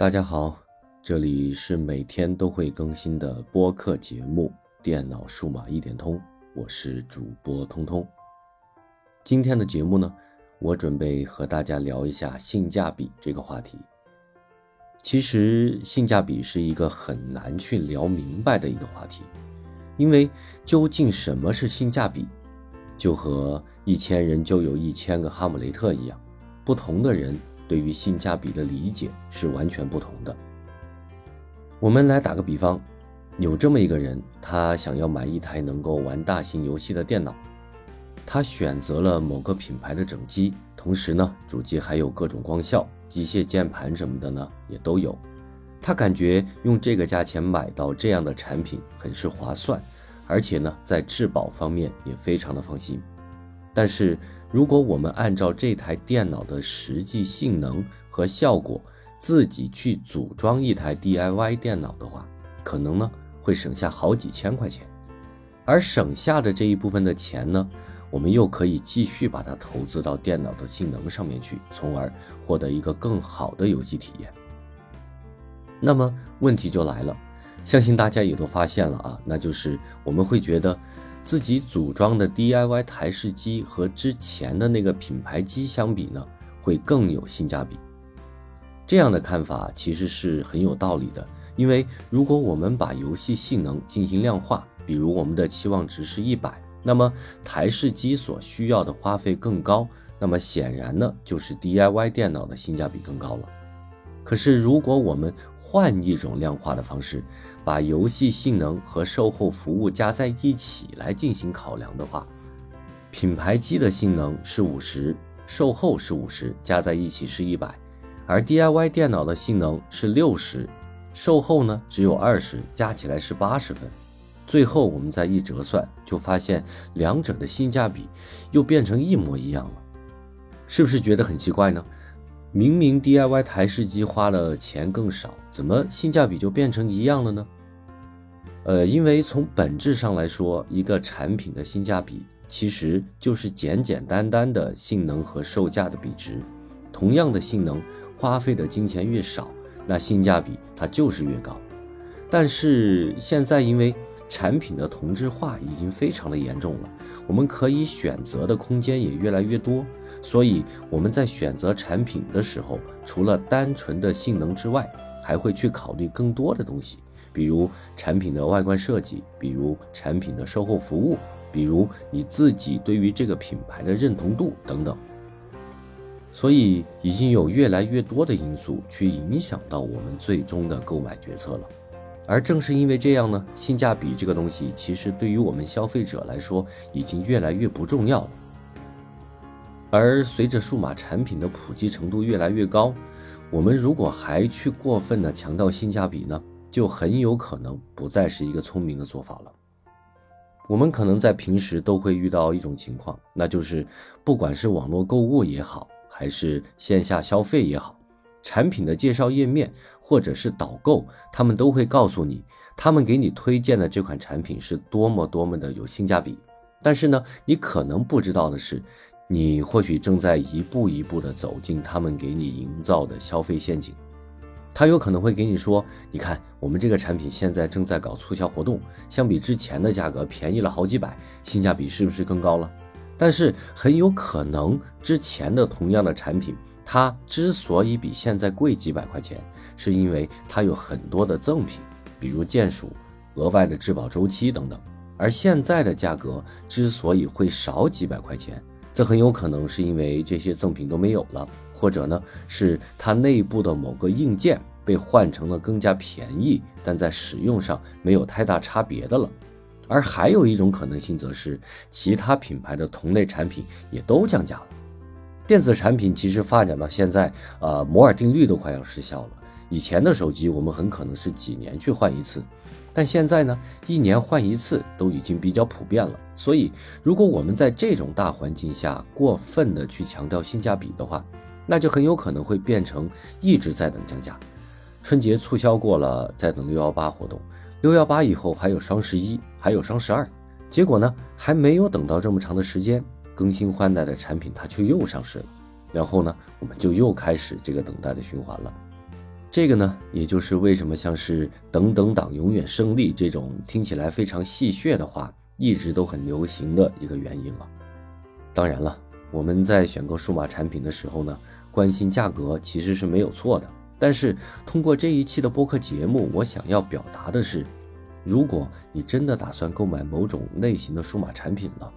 大家好，这里是每天都会更新的播客节目《电脑数码一点通》，我是主播通通。今天的节目呢，我准备和大家聊一下性价比这个话题。其实，性价比是一个很难去聊明白的一个话题，因为究竟什么是性价比，就和一千人就有一千个哈姆雷特一样，不同的人。对于性价比的理解是完全不同的。我们来打个比方，有这么一个人，他想要买一台能够玩大型游戏的电脑，他选择了某个品牌的整机，同时呢，主机还有各种光效、机械键盘什么的呢，也都有。他感觉用这个价钱买到这样的产品很是划算，而且呢，在质保方面也非常的放心。但是，如果我们按照这台电脑的实际性能和效果，自己去组装一台 DIY 电脑的话，可能呢会省下好几千块钱，而省下的这一部分的钱呢，我们又可以继续把它投资到电脑的性能上面去，从而获得一个更好的游戏体验。那么问题就来了，相信大家也都发现了啊，那就是我们会觉得。自己组装的 DIY 台式机和之前的那个品牌机相比呢，会更有性价比。这样的看法其实是很有道理的，因为如果我们把游戏性能进行量化，比如我们的期望值是一百，那么台式机所需要的花费更高，那么显然呢，就是 DIY 电脑的性价比更高了。可是如果我们换一种量化的方式，把游戏性能和售后服务加在一起来进行考量的话，品牌机的性能是五十，售后是五十，加在一起是一百，而 DIY 电脑的性能是六十，售后呢只有二十，加起来是八十分。最后我们再一折算，就发现两者的性价比又变成一模一样了，是不是觉得很奇怪呢？明明 DIY 台式机花了钱更少，怎么性价比就变成一样了呢？呃，因为从本质上来说，一个产品的性价比其实就是简简单单的性能和售价的比值。同样的性能，花费的金钱越少，那性价比它就是越高。但是现在因为产品的同质化已经非常的严重了，我们可以选择的空间也越来越多，所以我们在选择产品的时候，除了单纯的性能之外，还会去考虑更多的东西，比如产品的外观设计，比如产品的售后服务，比如你自己对于这个品牌的认同度等等。所以已经有越来越多的因素去影响到我们最终的购买决策了。而正是因为这样呢，性价比这个东西其实对于我们消费者来说已经越来越不重要了。而随着数码产品的普及程度越来越高，我们如果还去过分的强调性价比呢，就很有可能不再是一个聪明的做法了。我们可能在平时都会遇到一种情况，那就是不管是网络购物也好，还是线下消费也好。产品的介绍页面或者是导购，他们都会告诉你，他们给你推荐的这款产品是多么多么的有性价比。但是呢，你可能不知道的是，你或许正在一步一步的走进他们给你营造的消费陷阱。他有可能会给你说，你看我们这个产品现在正在搞促销活动，相比之前的价格便宜了好几百，性价比是不是更高了？但是很有可能之前的同样的产品。它之所以比现在贵几百块钱，是因为它有很多的赠品，比如键鼠、额外的质保周期等等。而现在的价格之所以会少几百块钱，这很有可能是因为这些赠品都没有了，或者呢是它内部的某个硬件被换成了更加便宜，但在使用上没有太大差别的了。而还有一种可能性，则是其他品牌的同类产品也都降价了。电子产品其实发展到现在，呃，摩尔定律都快要失效了。以前的手机我们很可能是几年去换一次，但现在呢，一年换一次都已经比较普遍了。所以，如果我们在这种大环境下过分的去强调性价比的话，那就很有可能会变成一直在等降价。春节促销过了，在等六幺八活动，六幺八以后还有双十一，还有双十二，结果呢，还没有等到这么长的时间。更新换代的产品，它却又上市了，然后呢，我们就又开始这个等待的循环了。这个呢，也就是为什么像是“等等党永远胜利”这种听起来非常戏谑的话，一直都很流行的一个原因了。当然了，我们在选购数码产品的时候呢，关心价格其实是没有错的。但是通过这一期的播客节目，我想要表达的是，如果你真的打算购买某种类型的数码产品了，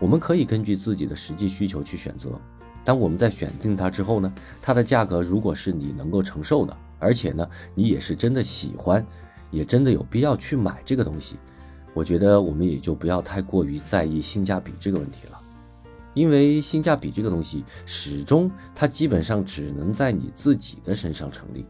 我们可以根据自己的实际需求去选择。当我们在选定它之后呢，它的价格如果是你能够承受的。而且呢，你也是真的喜欢，也真的有必要去买这个东西。我觉得我们也就不要太过于在意性价比这个问题了，因为性价比这个东西始终它基本上只能在你自己的身上成立。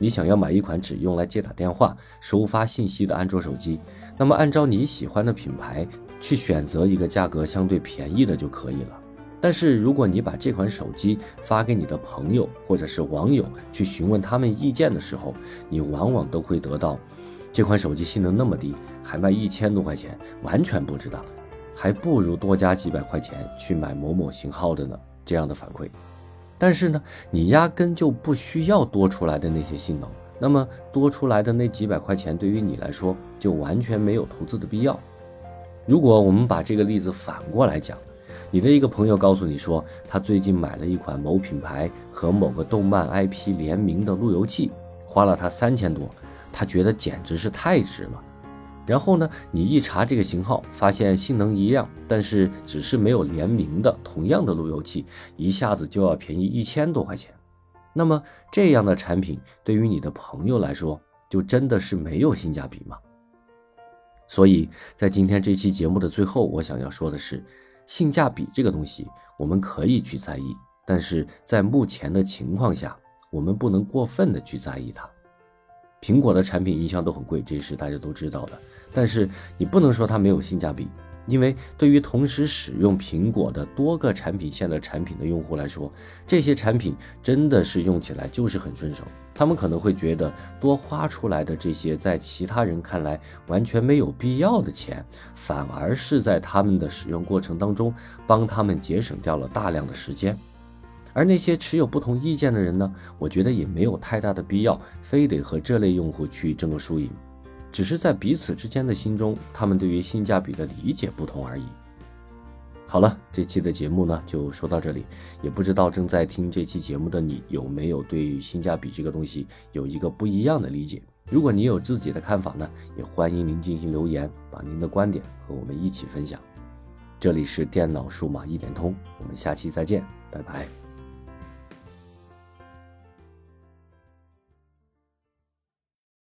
你想要买一款只用来接打电话、收发信息的安卓手机，那么按照你喜欢的品牌去选择一个价格相对便宜的就可以了。但是，如果你把这款手机发给你的朋友或者是网友去询问他们意见的时候，你往往都会得到，这款手机性能那么低，还卖一千多块钱，完全不知道，还不如多加几百块钱去买某某型号的呢。这样的反馈。但是呢，你压根就不需要多出来的那些性能，那么多出来的那几百块钱对于你来说就完全没有投资的必要。如果我们把这个例子反过来讲。你的一个朋友告诉你说，他最近买了一款某品牌和某个动漫 IP 联名的路由器，花了他三千多，他觉得简直是太值了。然后呢，你一查这个型号，发现性能一样，但是只是没有联名的同样的路由器，一下子就要便宜一千多块钱。那么这样的产品对于你的朋友来说，就真的是没有性价比吗？所以在今天这期节目的最后，我想要说的是。性价比这个东西，我们可以去在意，但是在目前的情况下，我们不能过分的去在意它。苹果的产品一向都很贵，这是大家都知道的，但是你不能说它没有性价比。因为对于同时使用苹果的多个产品线的产品的用户来说，这些产品真的是用起来就是很顺手。他们可能会觉得多花出来的这些在其他人看来完全没有必要的钱，反而是在他们的使用过程当中帮他们节省掉了大量的时间。而那些持有不同意见的人呢，我觉得也没有太大的必要，非得和这类用户去争个输赢。只是在彼此之间的心中，他们对于性价比的理解不同而已。好了，这期的节目呢就说到这里，也不知道正在听这期节目的你有没有对性价比这个东西有一个不一样的理解？如果你有自己的看法呢，也欢迎您进行留言，把您的观点和我们一起分享。这里是电脑数码一点通，我们下期再见，拜拜。